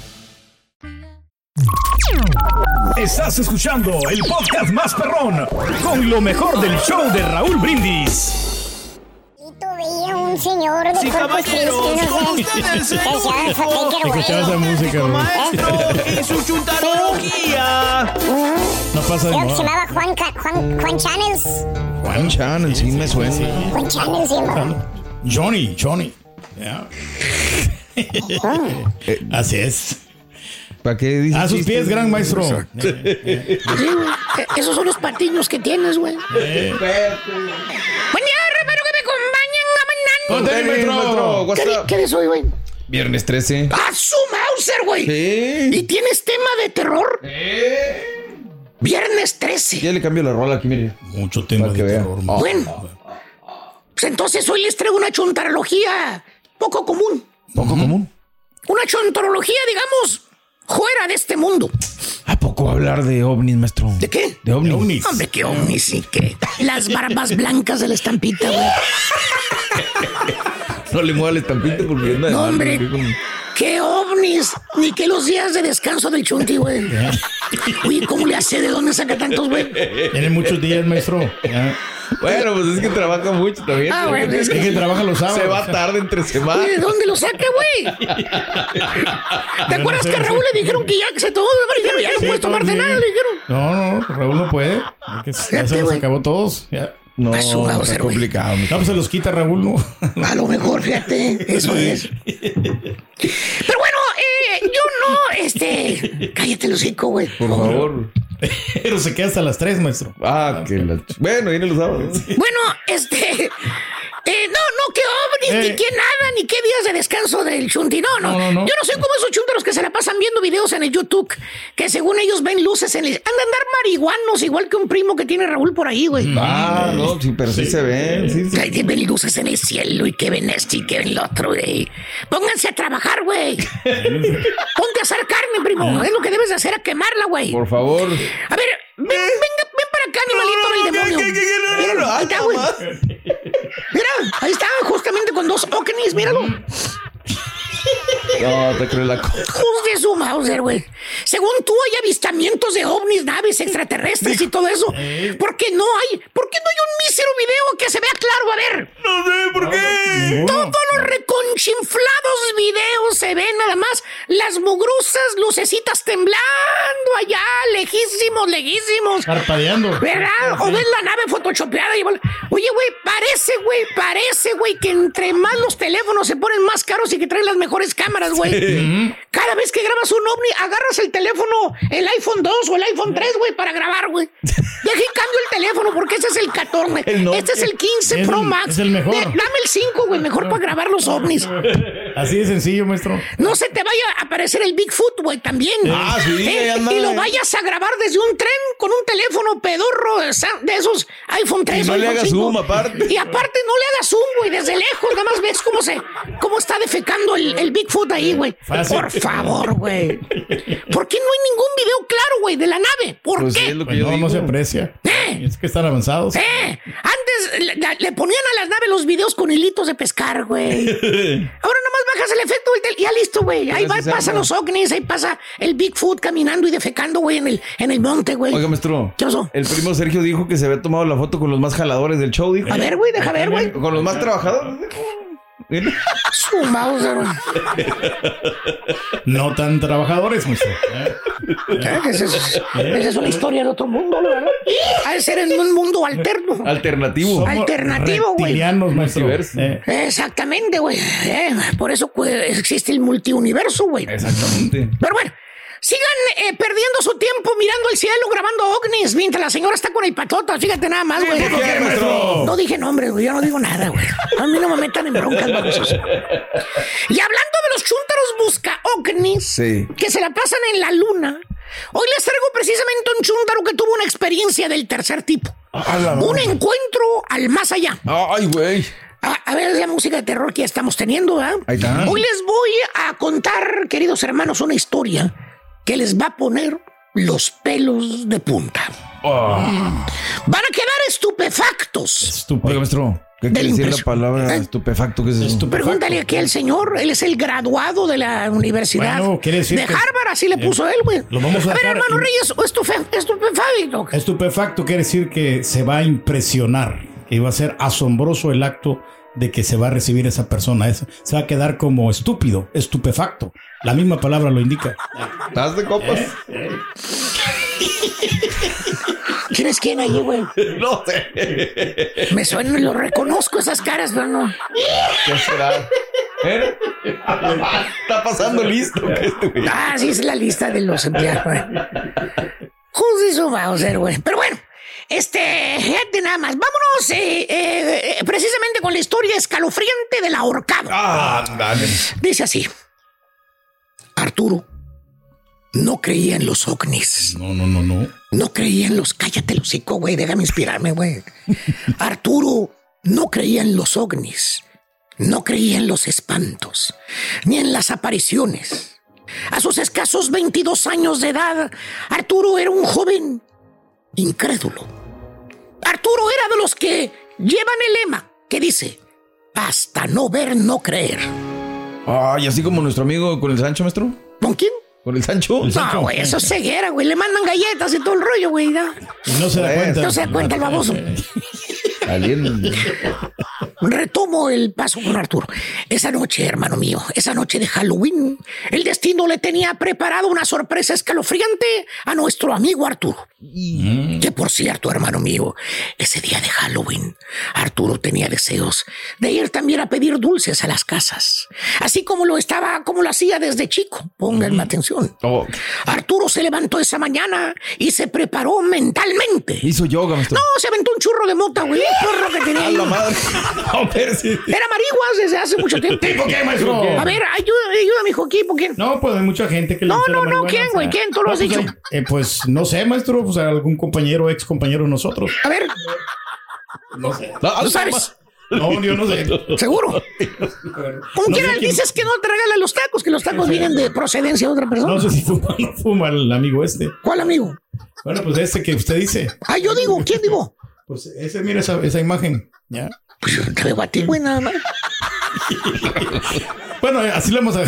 Estás escuchando el podcast más perrón con lo mejor del show de Raúl Brindis. Veía un señor de Sí, cuerpos caballeros, tristes, no sé. Escuchaba esa música, güey. ¿Eh? y su chuntarología. No pasa de Creo que se llamaba Juan, Juan, Juan Channels. Juan Channel, sí me suena. Juan Channels se llamaba. Johnny, Johnny. Ya. Así es. ¿Para qué dices A sus pies, gran maestro. Eh, Esos son los patiños que tienes, güey. Eh. Buen día, espero que me acompañen. Tenis, maestro. ¿Qué, qué eres hoy, güey? Viernes 13. ¡A su Mauser, güey. Sí. ¿Y tienes tema de terror? Viernes 13. Ya le cambio la rola aquí, mire. Mucho tema Para que de vea. terror. Bueno, pues entonces hoy les traigo una chontarología poco común. Poco común. Una chontarología, digamos, fuera de este mundo. ¿A poco hablar de ovnis, maestro? ¿De qué? De ovnis. Hombre, qué ovnis y qué. Las barbas blancas de la estampita, güey. No le mueva la estampita porque anda de No, hombre. ¡Qué ovnis! Ni que los días de descanso del chunti, güey. Oye, ¿cómo le hace? ¿De dónde saca tantos, güey? Tiene muchos días, maestro. Ya. Bueno, pues es que trabaja mucho también. Ah, bueno, es Es que trabaja los sábados. Se va tarde entre semanas. ¿de dónde lo saca, güey? ¿Te acuerdas que a Raúl le dijeron que ya que se tomó? Ya no Sí, puedes tomarte nada, le dijeron. No, no, Raúl no puede. Es que ya se los acabó todos. Ya. No, A su Mauser, está güey. complicado. No, pues se los quita Raúl, ¿no? A lo mejor, fíjate, eso es. Pero bueno, eh, yo no, este. Cállate el hocico, güey. Por favor. Pero se queda hasta las 3, maestro. Ah, que la... Bueno, viene los sábados. Bueno, este. Eh, no, no, que ovnis, Eh. ni que nada, ni qué días de descanso del chunti. No, no. No, no, no. Yo no soy como esos chunteros que se la pasan viendo videos en el YouTube, que según ellos ven luces en el. Han de andar marihuanos, igual que un primo que tiene Raúl por ahí, güey. Ah, no, sí, pero sí, se ven. Sí, sí. Que ven luces en el cielo y que ven esto y que ven lo otro, güey. Pónganse a trabajar, güey. Ponte a hacer carne, primo. Es lo que debes de hacer, a quemarla, güey. Por favor. A ver, ven, venga, ven para acá, animalito del demonio. Ahí está, güey. Ahí está, justamente con dos ovnis, míralo. No, te creo la cosa. De su Mauser, güey. Según tú, hay avistamientos de ovnis, naves extraterrestres y todo eso. ¿Por qué no hay? ¿Por qué no hay un mísero video que se vea claro? A ver. No sé por qué. Todos los reconchinflados videos se ven nada más las mugrosas lucecitas temblando allá, lejísimos, lejísimos. Parpadeando. ¿Verdad? O ves la nave photoshopeada y igual- Oye, güey, parece, güey, parece, güey, que entre más los teléfonos se ponen más caros y que traen las mejores cámaras, güey. Cada vez que grabas un ovni, agarras el teléfono, el iPhone 2 o el iPhone 3, güey, para grabar, güey. Deja y cambio el teléfono porque ese es el 14. Este es el 15 Es Pro el- Max. es el mejor. De- dame el 5, güey, mejor para grabar los ovnis. Así de sencillo, maestro. No se te vaya a aparecer el Bigfoot, güey, también. Ah, sí, Eh, anda. Y lo vayas a grabar desde un tren con un teléfono pedorro de esos iPhone 3 Y no le hagas 5. zoom, aparte. Y aparte no le hagas zoom, güey, desde lejos. Nada más ves cómo se, cómo está defecando el, el Bigfoot ahí, güey. Por favor, güey. ¿Por qué no hay ningún video claro, güey, de la nave? ¿Por Pues sí, qué? es lo que Pues yo no, digo. no se aprecia. ¿Eh? Es que están avanzados. ¿Eh? Antes le, le ponían a las naves los videos con hilitos de pescar, güey. Ahora nomás bajas el efecto del y ya listo, güey. Ahí va, pasan los ovnis, ahí pasa el Bigfoot caminando y defecando, güey, en el, en el monte, güey. Oiga, maestro. ¿Qué pasó? El primo Sergio dijo que se había tomado la foto con los más jaladores del show, dijo. A ver, güey, deja ver, güey. Con los más trabajadores. Su Mauser. No tan trabajadores. ¿eh? ¿Eh? Esa es, esa es una historia de otro mundo, verdad. Ha de ser en un mundo alterno. Alternativo. Somos Alternativo, güey. Eh, Exactamente, güey. Eh, por eso pues, existe el multiuniverso, güey. Exactamente. Pero bueno, sigan eh, perdiendo su tiempo mirando el cielo, grabando ovnis, mientras la señora está con el patota. Fíjate nada más, güey. No dije nombres, güey. Yo no digo nada, güey. A mí no me metan en broncas, babosos. Y hablando de los chúntaros busca ovnis Sí. que se la pasan en la luna, hoy les traigo precisamente un chúntaro que tuvo una experiencia del tercer tipo. Un encuentro al más allá. Ay, güey. A, a ver, la música de terror que ya estamos teniendo, ¿verdad? Ahí está. Hoy les voy a contar, queridos hermanos, una historia que les va a poner los pelos de punta. Ah. Van a quedar estupefactos. Oiga, maestro. ¿Qué quiere decir la palabra ¿Eh? estupefacto? ¿Qué es eso? Estupefacto. Pregúntale aquí al señor, él es el graduado de la universidad Bueno, decir de que- Harvard, así le Eh, puso él, güey. lo vamos a ver, hermano Reyes, estufe- estupefacto. Estupefacto quiere decir que se va a impresionar, que va a ser asombroso el acto de que se va a recibir esa persona. Es- se va a quedar como estúpido, estupefacto. La misma palabra lo indica. ¿Estás de copas? ¿Quién es quién ahí, güey? No sé. Me suena, lo reconozco esas caras, pero no. ¿Qué será? ¿Eh? Está pasando listo. que este. Ah, sí, es la lista de los empleados, güey. Joder, eso va a ser, güey. Pero bueno, este, fíjate nada más. Vámonos eh, eh, eh, con la historia escalofriante del ahorcado. Ah, dale. Dice así. Arturo no creía en los ovnis. No, no, no, no. No creía en los... Cállate, el hocico, güey. Déjame inspirarme, güey. Arturo no creía en los ovnis. No creía en los espantos. Ni en las apariciones. A sus escasos 22 años de edad, Arturo era un joven incrédulo. Arturo era de los que llevan el lema que dice, hasta no ver, no creer. Ay, así como nuestro amigo con el Sancho, maestro. ¿Con quién? ¿Con el Sancho? No, güey, eso es ceguera, güey. Le mandan galletas y todo el rollo, güey. ¿no? no se da cuenta. No se da cuenta el baboso. Alguien. Retomo el paso con Arturo. Esa noche, hermano mío, esa noche de Halloween, el destino le tenía preparado una sorpresa escalofriante a nuestro amigo Arturo. Que por cierto, hermano mío, ese día de Halloween, Arturo tenía deseos de ir también a pedir dulces a las casas. Así como lo estaba, como lo hacía desde chico. Pónganme atención. Oh, Arturo se levantó esa mañana y se preparó mentalmente. hizo yoga, maestro. No, se aventó un churro de mota, güey. Churro que tenía. A la madre. No, pero sí. Era marihuas desde hace mucho tiempo. ¿Tipo qué, maestro? A ver, ayuda, ayuda, mijo, ¿quién? ¿Por quién? No, pues hay mucha gente que le No, no, no, ¿quién, o sea, güey? ¿Quién? Tú lo has pues, dicho. eh, pues no sé, maestro, pues algún compañero, ex compañero de nosotros. A ver, No sé. ¿tú sabes? No, yo no sé. ¿Seguro? ¿Con No quién- dices que no te regalan los tacos? Que los tacos vienen de procedencia de otra persona. No sé si fuma no fuma el amigo este. ¿Cuál amigo? Bueno, pues ese que usted dice. Ah, yo digo, ¿quién digo? Pues ese, mira esa, esa imagen. ¿Ya? Pues yo te ti, güey, nada más. Bueno, así lo vamos a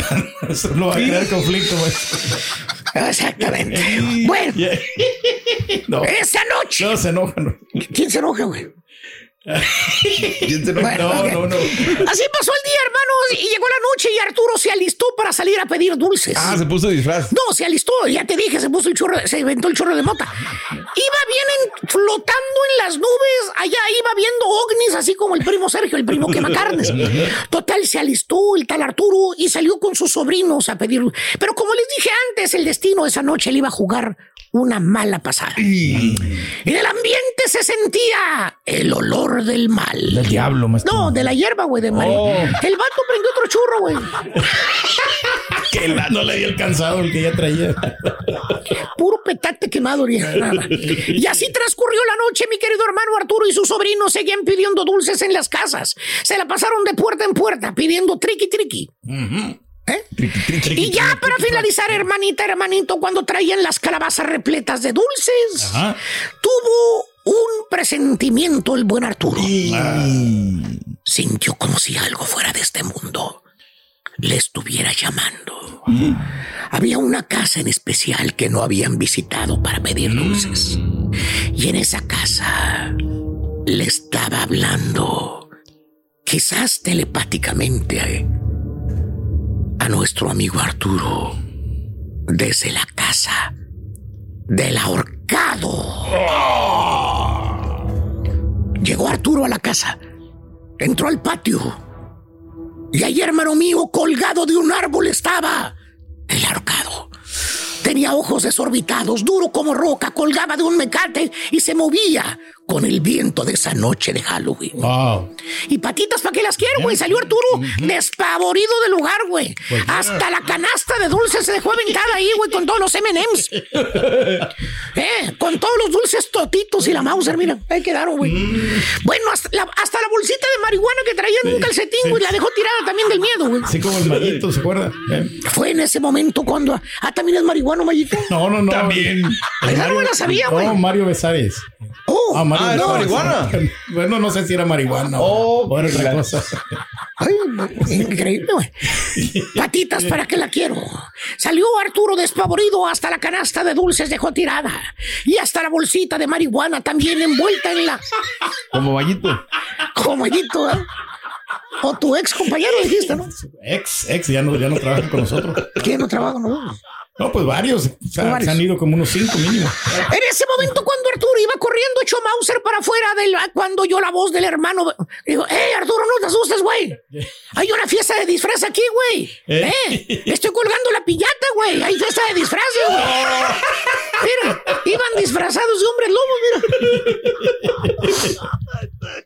no va a crear conflicto, pues. Exactamente. Bueno, No. esa noche. No, se enojan. ¿Quién se enoja, güey? No, no, no. Así pasó el día, hermanos, y llegó la noche y Arturo se alistó para salir a pedir dulces. Ah, se puso disfraz. No, se alistó, ya te dije, se puso el chorro, se inventó el chorro de mota. Iba bien en- flotando en las nubes, allá iba viendo ovnis, así como el primo Sergio, el primo quemacarnes. Total, se alistó el tal Arturo y salió con sus sobrinos a pedir. Pero como les dije antes, el destino esa noche le iba a jugar una mala pasada. En el ambiente se sentía el olor del mal. Del diablo, maestro. No, de la hierba, güey, de mal. Oh. El vato prendió otro churro, güey. Que la- no le había alcanzado el que ya traía. Puro petate quemado. Y así transcurrió la noche, mi querido hermano Arturo y sus sobrinos seguían pidiendo dulces en las casas. Se la pasaron de puerta en puerta pidiendo triqui triqui. ¿Eh? Y ya para finalizar, hermanita, hermanito, cuando traían las calabazas repletas de dulces, Ajá. tuvo un presentimiento el buen Arturo. Sintió como si algo fuera de este mundo le estuviera llamando. Había una casa en especial que no habían visitado para pedir dulces. Y en esa casa le estaba hablando, quizás telepáticamente, eh, a nuestro amigo Arturo desde la casa del ahorcado. Llegó Arturo a la casa, entró al patio y ahí, hermano mío, colgado de un árbol estaba el ahorcado. Tenía ojos desorbitados, duro como roca, colgaba de un mecate y se movía con el viento de esa noche de Halloween. Wow. Y patitas, ¿para qué las quiero, güey? Salió Arturo despavorido del lugar, güey. Hasta la canasta de dulces se dejó aventada ahí, güey, con todos los M&M's. eh, con todos los dulces totitos y la Mauser, mira, ahí quedaron, güey. Bueno, hasta la, hasta la bolsita de marihuana que traía en un calcetín, güey, la dejó tirada también del miedo, güey. Así como el mallito, ¿se acuerda? Eh. Fue en ese momento cuando... Ah, ¿también es marihuano, Mayito? No, no, no. También. Esa no me la sabía, güey. No, Mario Besares. Oh, Ah, Ah, ¿era marihuana? Bueno, no sé si era marihuana. Oh, o era otra claro. cosa. Ay, increíble, güey. Patitas, ¿para qué la quiero? Salió Arturo despavorido hasta la canasta de dulces dejó tirada. Y hasta la bolsita de marihuana también envuelta en la... Como vallito. Comedito, ¿eh? O tu ex compañero dijiste, ¿no? Ex, ex, ya no, ya no trabaja con nosotros. ¿Quién no trabaja, no? No, pues varios. O sea, Varios. Se han ido como unos cinco mínimo. En ese momento, cuando Arturo iba corriendo hecho Mauser para afuera, del, cuando oyó la voz del hermano, digo, ¡eh, Arturo, no te asustes, güey! Hay una fiesta de disfraz aquí, güey. ¿Eh? ¡Eh! Estoy colgando la piñata, güey. Hay fiesta de disfraces, güey. Mira, iban disfrazados de hombres lobos, mira.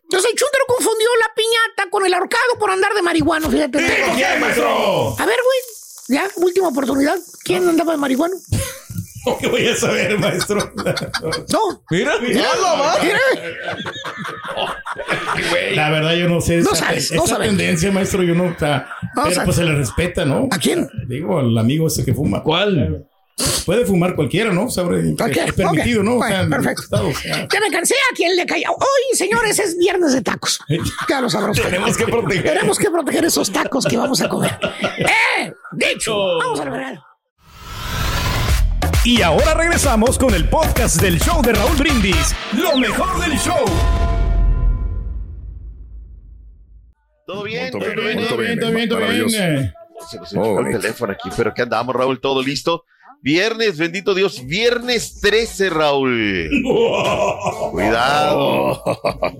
Entonces el chúntaro confundió la piñata con el ahorcado por andar de marihuano, fíjate. ¿Qué, maestro? A ver, güey. Ya, última oportunidad. ¿Quién andaba de marihuana? ¿Qué voy a saber, maestro? No. Mira, Mira, mira. La verdad, yo no sé. No esa, sabes, no esa sabes. tendencia, maestro, yo no. o sea, No pero sabes. pues se le respeta, ¿no? ¿A quién? Digo, al amigo ese que fuma. ¿Cuál? Puede fumar cualquiera, ¿no? Sobre, es permitido. ¿no? O sea, Bueno, en perfecto. Estados, o sea, Ya me cansé a quien le calla. Hoy, señores, es viernes de tacos. Ya lo sabrán. ustedes. Tenemos que proteger. Tenemos que proteger esos tacos que vamos a comer. ¡Eh! Dicho. Vamos a ver. Y ahora regresamos con el podcast del show de Raúl Brindis. Lo mejor del show. ¿Todo bien? ¿Todo bien, bien? muy ¿Todo bien, bien? muy bien, maravilloso. eh. Se nos enchufó el teléfono aquí, pero ¿qué andamos, Raúl? ¿Todo listo? Viernes, bendito Dios, viernes 13, Raúl. Cuidado.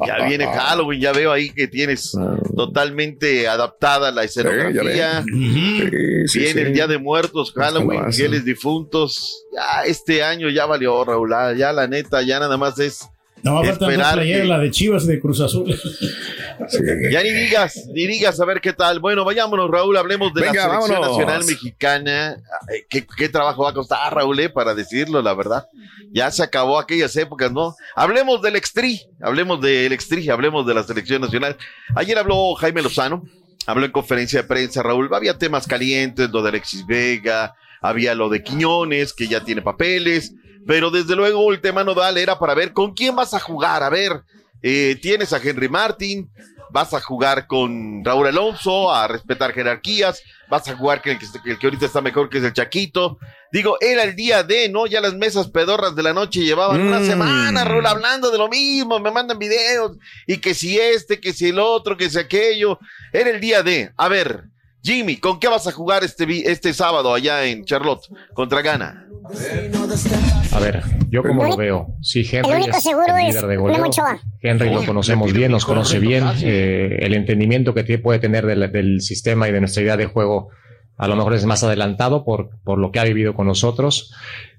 Ya viene Halloween, ya veo ahí que tienes totalmente adaptada la escenografía. Sí, sí, Viene el. Día de Muertos, Halloween, fieles difuntos. Ya este año ya valió, Raúl. ah, Ya la neta, ya nada más es No, falta una esperar playera, que- la de Chivas y de Cruz Azul. Ya ni digas, ni digas a ver qué tal. Bueno, vayámonos, Raúl, hablemos de Venga, la selección vámonos. nacional mexicana. Ay, ¿Qué, qué trabajo va a costar, Raúl, eh, para decirlo, la verdad? Ya se acabó aquellas épocas, ¿no? Hablemos del Extri, hablemos del Extri, hablemos de la selección nacional. Ayer habló Jaime Lozano, habló en conferencia de prensa, Raúl. Había temas calientes, lo de Alexis Vega, había lo de Quiñones, que ya tiene papeles, pero desde luego el tema nodal era para ver con quién vas a jugar. A ver, eh, tienes a Henry Martin, vas a jugar con Raúl Alonso, a respetar jerarquías, vas a jugar con el que, el que ahorita está mejor, que es el Chaquito. Digo, era el día de, ¿no? Ya las mesas pedorras de la noche llevaban una Mm. semana, Raúl, hablando de lo mismo, me mandan videos, y que si este, que si el otro, que si aquello. Era el día de, a ver, Jimmy, ¿con qué vas a jugar este, vi- este sábado allá en Charlotte contra Ghana? A ver, yo como lo veo, si Henry El único es seguro el es líder de goleo. Henry lo conocemos bien, nos conoce bien, eh, el entendimiento que tiene- puede tener del, del sistema y de nuestra idea de juego a lo mejor es más adelantado por, por lo que ha vivido con nosotros.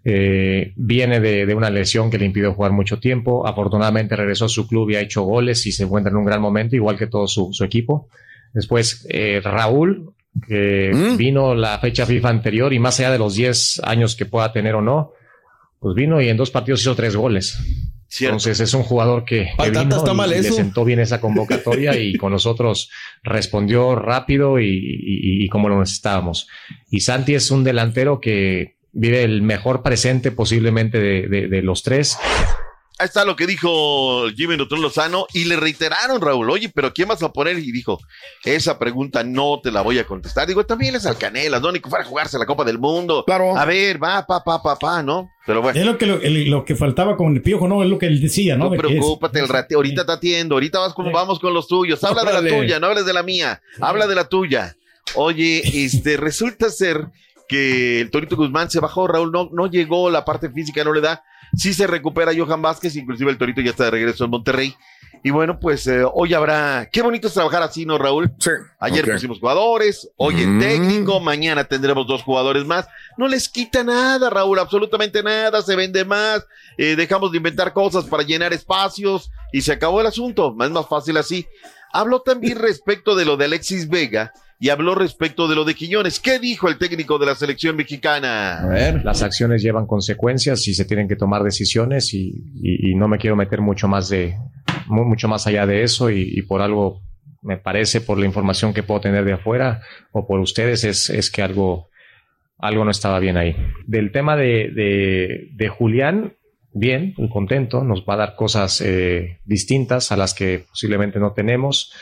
Eh, viene de, de una lesión que le impidió jugar mucho tiempo. Afortunadamente regresó a su club y ha hecho goles y se encuentra en un gran momento, igual que todo su, su equipo. Después, eh, Raúl, que vino la fecha FIFA anterior y más allá de los 10 años que pueda tener o no, pues vino y en dos partidos hizo tres goles. Entonces es un jugador que, que Patata, vino está y mal le sentó bien esa convocatoria y con nosotros respondió rápido y, y- y como lo necesitábamos. Y Santi es un delantero que vive el mejor presente posiblemente de, de- de los tres. Ahí está lo que dijo Jimmy Neutron Lozano y le reiteraron, Raúl, oye, pero ¿quién vas a poner? Y dijo, esa pregunta no te la voy a contestar. Digo, también es al Canelas, ¿no? Ni que fuera a jugarse la Copa del Mundo. Claro. A ver, va, pa, pa, pa, pa, ¿no? Pero bueno. Es lo que, lo, que faltaba con el piojo, ¿no? Es lo que él decía, ¿no? No De preocúpate, el rate, ahorita te atiendo, ahorita vas como vamos con los tuyos. Habla de la tuya, no hables de la mía, habla de la tuya. Oye, este, resulta ser que el Torito Guzmán se bajó, Raúl, no, no llegó, la parte física no le da. Sí se recupera Johan Vázquez, inclusive el Torito ya está de regreso en Monterrey. Y bueno, pues eh, hoy habrá. Qué bonito es trabajar así, ¿no, Raúl? Sí. Ayer pusimos jugadores, hoy el Mm. técnico, mañana tendremos dos jugadores más. No les quita nada, Raúl, absolutamente nada, se vende más, eh, dejamos de inventar cosas para llenar espacios y se acabó el asunto. Es más fácil así. Habló también respecto de lo de Alexis Vega y habló respecto de lo de Quiñones. ¿Qué dijo el técnico de la selección mexicana? Las acciones llevan consecuencias y se tienen que tomar decisiones y, y- no me quiero meter mucho más de mu- mucho más allá de eso y, por algo me parece por la información que puedo tener de afuera o por ustedes es, es que algo algo no estaba bien ahí. Del tema de, de, de Julián, bien, muy contento, nos va a dar cosas eh, distintas a las que posiblemente no tenemos.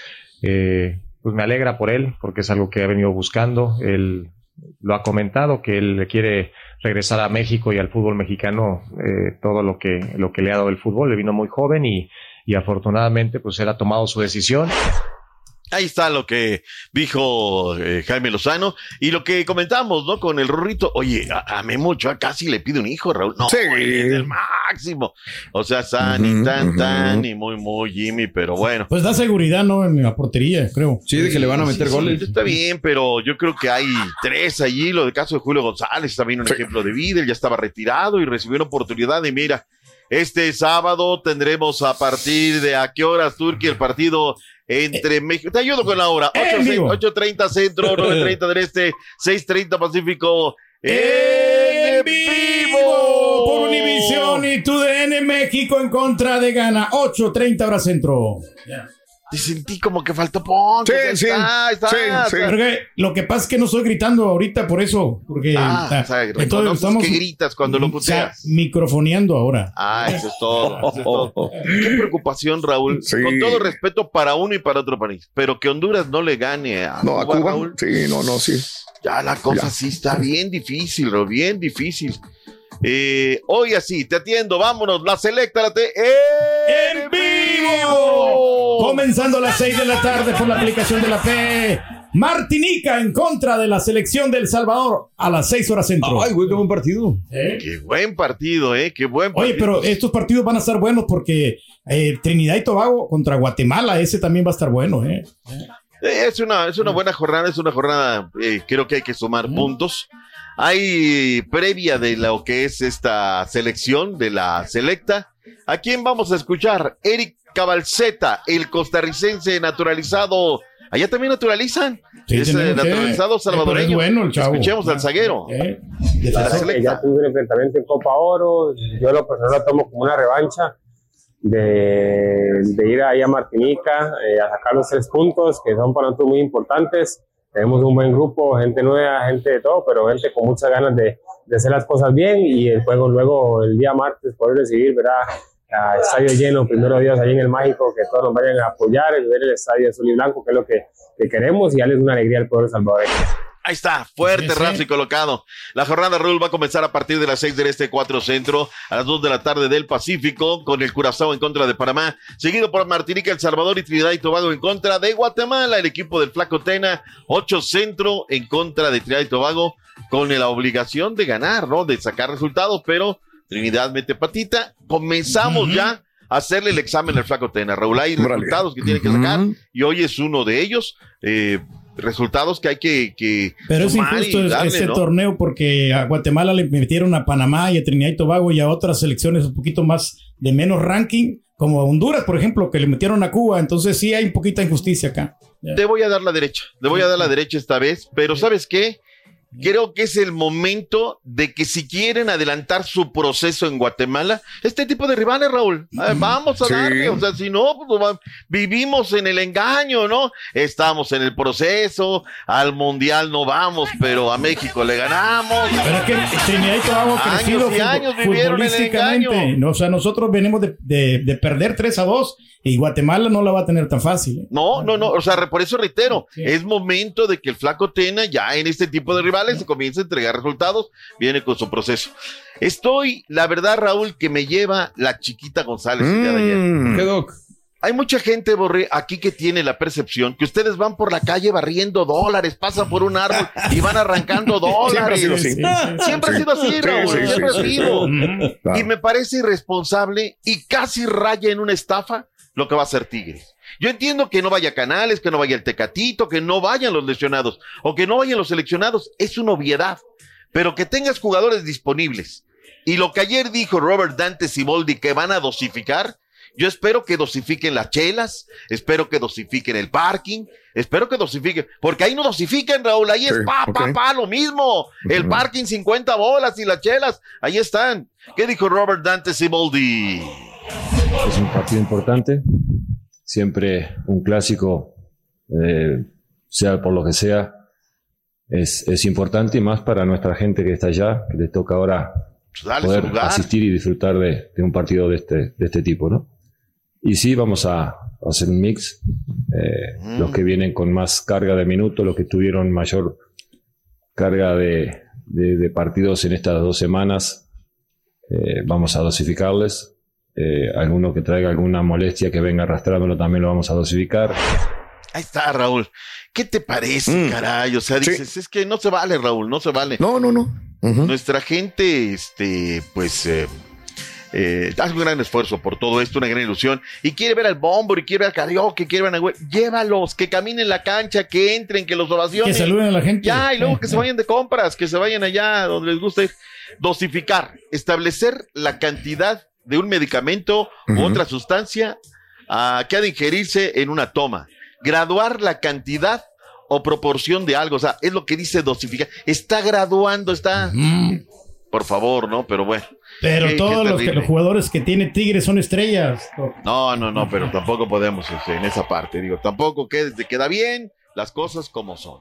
Eh, pues me alegra por él, porque es algo que ha venido buscando. Él lo ha comentado, que él quiere regresar a México y al fútbol mexicano, eh, todo lo que, lo que le ha dado el fútbol. Le vino muy joven y, y afortunadamente pues él ha tomado su decisión. Ahí está lo que dijo eh, Jaime Lozano y lo que comentamos, ¿no? Con el Rorrito. Oye, a, a Memo Ochoa casi le pide un hijo, Raúl. No, es el máximo. O sea, San y tan, tan y muy, muy Jimmy, pero bueno. Pues da seguridad, ¿no? En la portería, creo. Sí, Está bien, pero yo creo que hay tres allí. Lo del caso de Julio González también un ejemplo de vida. Él ya estaba retirado y recibió una oportunidad. Y mira, Este sábado tendremos a partir de a qué horas, Turquía, el partido entre México. Te ayudo con la hora. En vivo. 8.30 centro, 9.30 del este, 6.30 pacífico. En vivo por Univisión y TUDN México en contra de Gana. 8.30 hora centro. Te sentí como que faltó ponche. Sí, sí, está, ahí está, sí, está. sí. Porque lo que pasa es que no estoy gritando ahorita por eso. Porque Ah, ah, o sea, entonces estamos que gritas cuando lo o sea, puteas. microfoneando ahora. Ah, eso es todo. eso es todo. Qué preocupación, Raúl. Sí. Con todo respeto para uno y para otro país. Pero que Honduras no le gane a No, a Cuba. Raúl. Sí, no, no, sí. Ya la cosa Ya. sí está bien difícil, Raúl, bien difícil. Eh, hoy así, te atiendo, vámonos, la selecta, la te... ¡En vivo! Comenzando a las 6 de la tarde por la aplicación de la P. Martinica en contra de la selección del Salvador a las 6 horas centro. Ay, güey, qué buen partido. Qué buen partido, ¿eh? Qué buen partido. Oye, pero estos partidos van a estar buenos porque eh, Trinidad y Tobago contra Guatemala, ese también va a estar bueno, ¿eh? Eh, Es una, es una buena jornada, es una jornada, eh, creo que hay que sumar puntos. Hay previa de lo que es esta selección de la selecta. ¿A quién vamos a escuchar? Eric Cabalceta, el costarricense naturalizado. Allá también naturalizan. Sí, es eh, tenemos que- naturalizado eh, salvadoreño. es bueno el chavo. Escuchemos al zaguero. Eh, de la ya tuve un enfrentamiento en Copa Oro. Yo lo personal lo tomo como una revancha de, de ir ahí a Martinica eh, a sacar los tres puntos que son para nosotros muy importantes. Tenemos un buen grupo, gente nueva, gente de todo, pero gente con muchas ganas de, de hacer las cosas bien y el juego luego el día martes poder recibir, ¿verdad? Estadio lleno, primero días ahí en el Mágico, que todos nos vayan a apoyar, ver el estadio azul y blanco, que es lo que, que queremos y darles una alegría al pueblo salvadoreño. Ahí está, fuerte, Sí, sí. y colocado. La jornada Raúl va a comenzar a partir de las 6 del este 4 centro, a las 2 de la tarde del Pacífico, con el Curazao en contra de Panamá, seguido por Martinica, El Salvador y Trinidad y Tobago en contra de Guatemala, el equipo del Flaco Tena, 8 centro en contra de Trinidad y Tobago, con la obligación de ganar, ¿no? De sacar resultados, pero Trinidad mete patita. Comenzamos ya a hacerle el examen al Flaco Tena. Raúl, hay resultados que tiene que sacar y hoy es uno de ellos. Eh, resultados que hay que, que Pero es injusto darle, este ¿no? torneo porque a Guatemala le metieron a Panamá y a Trinidad y Tobago y a otras selecciones un poquito más de menos ranking, como a Honduras, por ejemplo, que le metieron a Cuba. Entonces sí hay un poquita injusticia acá. Te voy a dar la derecha, le voy a dar la derecha esta vez, pero ¿sabes qué? Creo que es el momento de que si quieren adelantar su proceso en Guatemala, este tipo de rivales, Raúl, eh, vamos a Sí. darle, o sea, si no, pues, vivimos en el engaño, ¿no? Estamos en el proceso, al Mundial no vamos, pero a México le ganamos. Pero es que Trinidad y Tobago ha crecido Años y años vivieron en el engaño. o sea, nosotros venimos de, de- de perder 3 a 2 y Guatemala no la va a tener tan fácil. ¿eh? No, no, no, o sea, por eso reitero, es momento de que el flaco Tena ya en este tipo de rivales se comience a entregar resultados, viene con su proceso. Estoy, la verdad, Raúl, que me lleva la chiquita González el día de ayer. Mm. ¿Qué, Doc? Hay mucha gente, Borré, aquí que tiene la percepción que ustedes van por la calle barriendo dólares, pasan por un árbol y van arrancando dólares. Siempre ha sido así. Siempre ha sido así, Sí, Raúl, sí, sí, siempre sí, ha sí. sido. Claro. Y me parece irresponsable y casi raya en una estafa lo que va a hacer Tigres. Yo entiendo que no vaya Canales, que no vaya el Tecatito, que no vayan los lesionados o que no vayan los seleccionados. Es una obviedad. Pero que tengas jugadores disponibles. Y lo que ayer dijo Robert Dante Siboldi que van a dosificar, yo espero que dosifiquen las chelas, espero que dosifiquen el parking, espero que dosifiquen, porque ahí no dosifican, Raúl, ahí es Sí, pa, pa, pa, lo mismo. El parking 50 bolas y las chelas, ahí están. ¿Qué dijo Robert Dante Siboldi? Es un partido importante. Siempre un clásico, eh, sea por lo que sea, es, es importante y más para nuestra gente que está allá, que les toca ahora Dale su poder asistir y disfrutar de, de un partido de este, de este tipo, ¿no? Y sí, vamos a, a hacer un mix. eh, Mm. Los que vienen con más carga de minutos, los que tuvieron mayor carga de, de- de partidos en estas dos semanas, eh, vamos a dosificarles. Eh, alguno que traiga alguna molestia que venga arrastrándolo también lo vamos a dosificar. Ahí está, Raúl. ¿Qué te parece, caray? O sea, dices, es que no se vale, Raúl, no se vale. No, no, no. Nuestra gente, este, pues, eh, eh, hace un gran esfuerzo por todo esto, una gran ilusión, y quiere ver al bombo, y quiere ver al karaoke, quiere ver a güey. Llévalos, que caminen la cancha, que entren, que los ovacionen. Que saluden a la gente. Ya, y luego que se vayan de compras, que se vayan allá donde les guste. Dosificar, establecer la cantidad de un medicamento u otra sustancia ah, que ha de ingerirse en una toma. Graduar la cantidad o proporción de algo, o sea, es lo que dice dosificar. Está graduando, está... Por favor, ¿no? Pero bueno. Pero Qué- qué todos los, que- los jugadores que tiene Tigres son estrellas. No, no, no, pero tampoco podemos este, en esa parte. Digo, tampoco queda, queda bien las cosas como son.